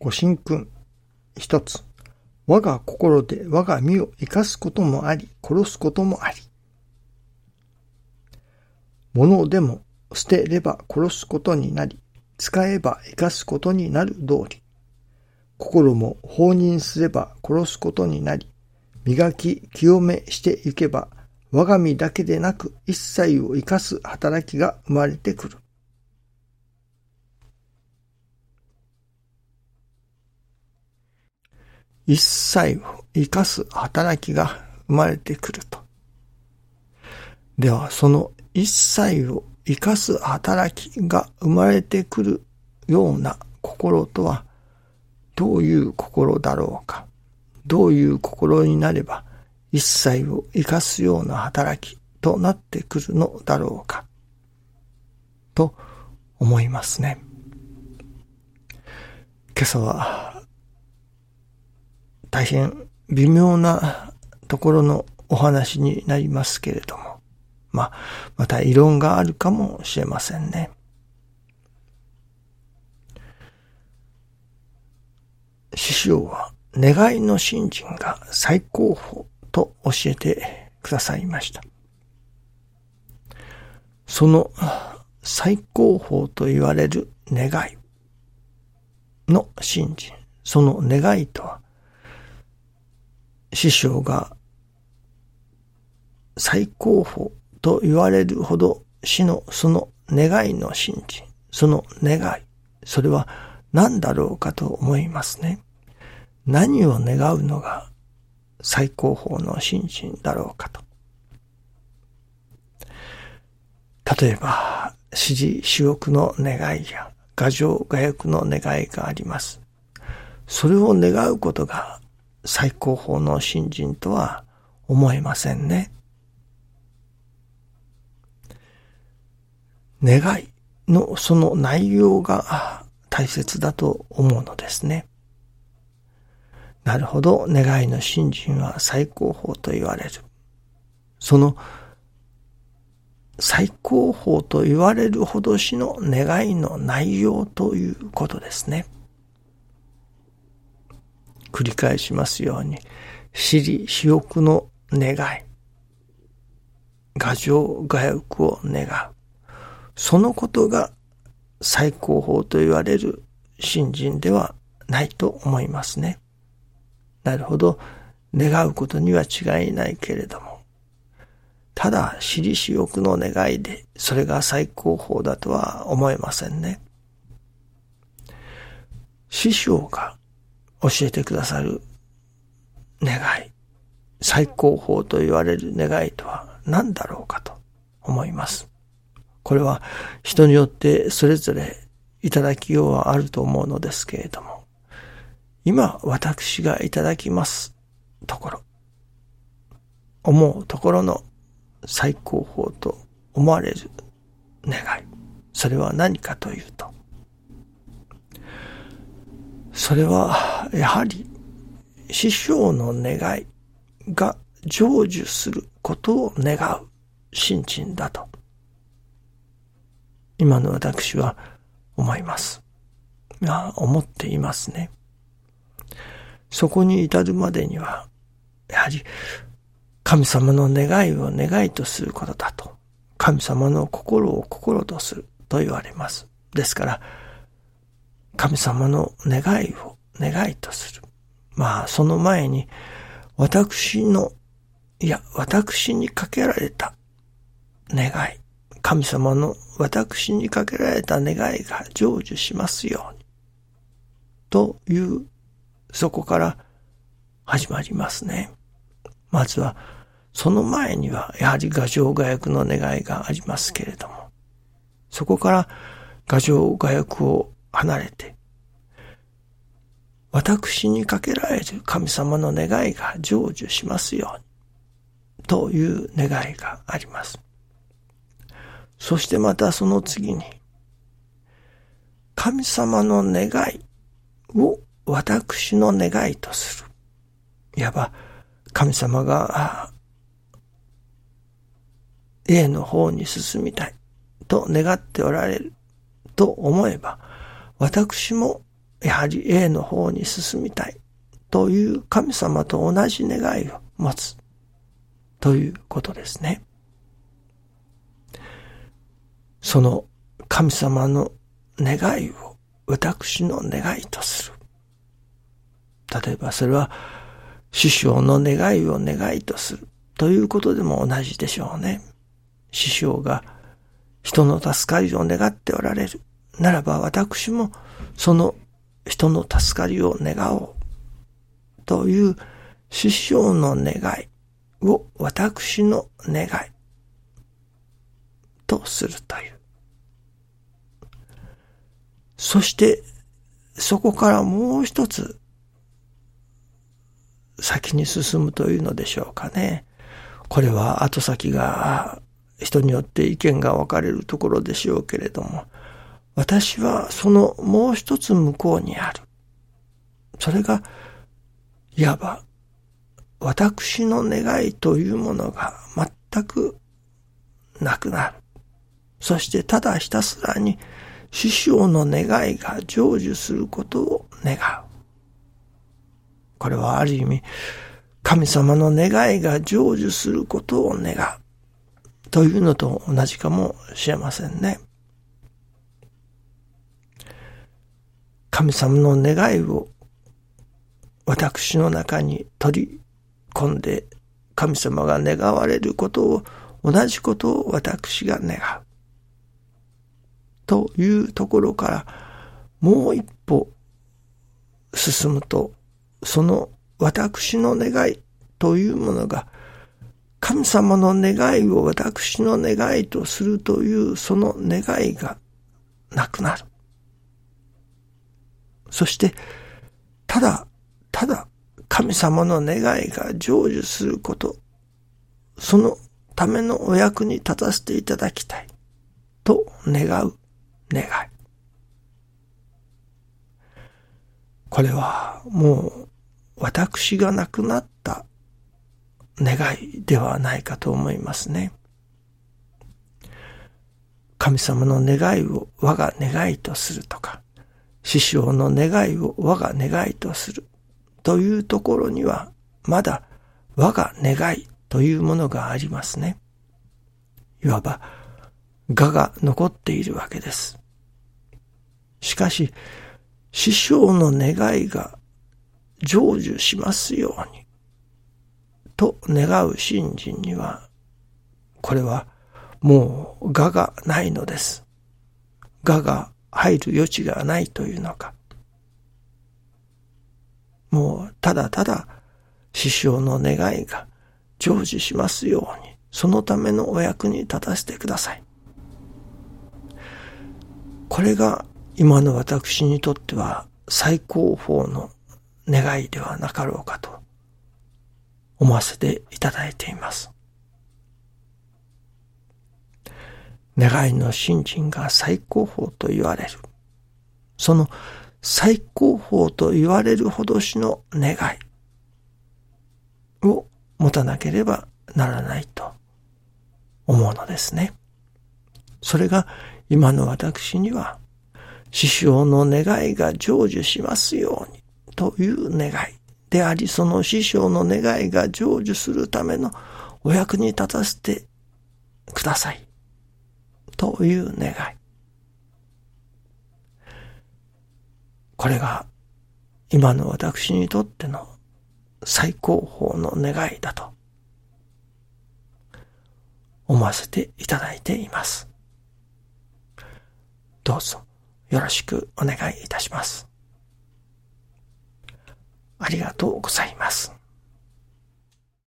ご神君。一つ。我が心で我が身を生かすこともあり、殺すこともあり。物でも捨てれば殺すことになり、使えば生かすことになる通り。心も放任すれば殺すことになり、磨き清めしていけば、我が身だけでなく一切を生かす働きが生まれてくる。一切を生かす働きが生まれてくると。では、その一切を生かす働きが生まれてくるような心とは、どういう心だろうか。どういう心になれば、一切を生かすような働きとなってくるのだろうか。と思いますね。今朝は大変微妙なところのお話になりますけれども、まあ、また異論があるかもしれませんね。師匠は願いの信心が最高峰と教えてくださいました。その最高峰と言われる願いの信心、その願いとは、師匠が最高峰と言われるほど死のその願いの信心、その願い、それは何だろうかと思いますね。何を願うのが最高峰の信心だろうかと。例えば、指示主欲の願いや、画情画欲の願いがあります。それを願うことが最高峰の信心とは思えませんね。願いのその内容が大切だと思うのですね。なるほど、願いの信心は最高峰と言われる。その最高峰と言われるほどしの願いの内容ということですね。繰り返しますように、私利私欲の願い、画情画欲を願う。そのことが最高峰と言われる信心ではないと思いますね。なるほど、願うことには違いないけれども、ただ私利私欲の願いでそれが最高峰だとは思えませんね。師匠が教えてくださる願い、最高峰と言われる願いとは何だろうかと思います。これは人によってそれぞれいただきようはあると思うのですけれども、今私がいただきますところ、思うところの最高峰と思われる願い、それは何かというと、それはやはり師匠の願いが成就することを願う心だと今の私は思います。いや、思っていますね。そこに至るまでには、やはり神様の願いを願いとすることだと。神様の心を心とすると言われます。ですから、神様の願いを願いとする。まあ、その前に、私の、いや、私にかけられた願い、神様の私にかけられた願いが成就しますように。という、そこから始まりますね。まずは、その前には、やはり画像画欲の願いがありますけれども、そこから画像画欲を離れて、私にかけられる神様の願いが成就しますように、という願いがあります。そしてまたその次に、神様の願いを私の願いとする。いわば、神様が、A の方に進みたいと願っておられると思えば、私もやはり A の方に進みたいという神様と同じ願いを持つということですね。その神様の願いを私の願いとする。例えばそれは師匠の願いを願いとするということでも同じでしょうね。師匠が人の助かりを願っておられる。ならば私もその人の助かりを願おう。という師匠の願いを私の願いとするという。そしてそこからもう一つ先に進むというのでしょうかね。これは後先が人によって意見が分かれるところでしょうけれども、私はそのもう一つ向こうにある。それが、いわば、私の願いというものが全くなくなる。そしてただひたすらに師匠の願いが成就することを願う。これはある意味、神様の願いが成就することを願う。というのと同じかもしれませんね。神様の願いを私の中に取り込んで神様が願われることを同じことを私が願う。というところからもう一歩進むとその私の願いというものが、神様の願いを私の願いとするというその願いがなくなる。そして、ただ、ただ神様の願いが成就すること、そのためのお役に立たせていただきたいと願う願い。これはもう私が亡くなった願いではないかと思いますね。神様の願いを我が願いとするとか、師匠の願いを我が願いとするというところには、まだ我が願いというものがありますね。いわば、我が残っているわけです。しかし、師匠の願いが成就しますように、と願う信心には、これはもう我がないのです。我が入る余地がないというのか。もうただただ師匠の願いが成就しますように、そのためのお役に立たせてください。これが今の私にとっては最高峰の願いではなかろうかと思わせていただいています。願いの信心が最高峰と言われる。その最高峰と言われるほどしの願いを持たなければならないと思うのですね。それが今の私には師匠の願いが成就しますようにという願いであり、その師匠の願いが成就するためのお役に立たせてください。という願い。これが今の私にとっての最高峰の願いだと思わせていただいています。どうぞよろしくお願いいたします。ありがとうございます。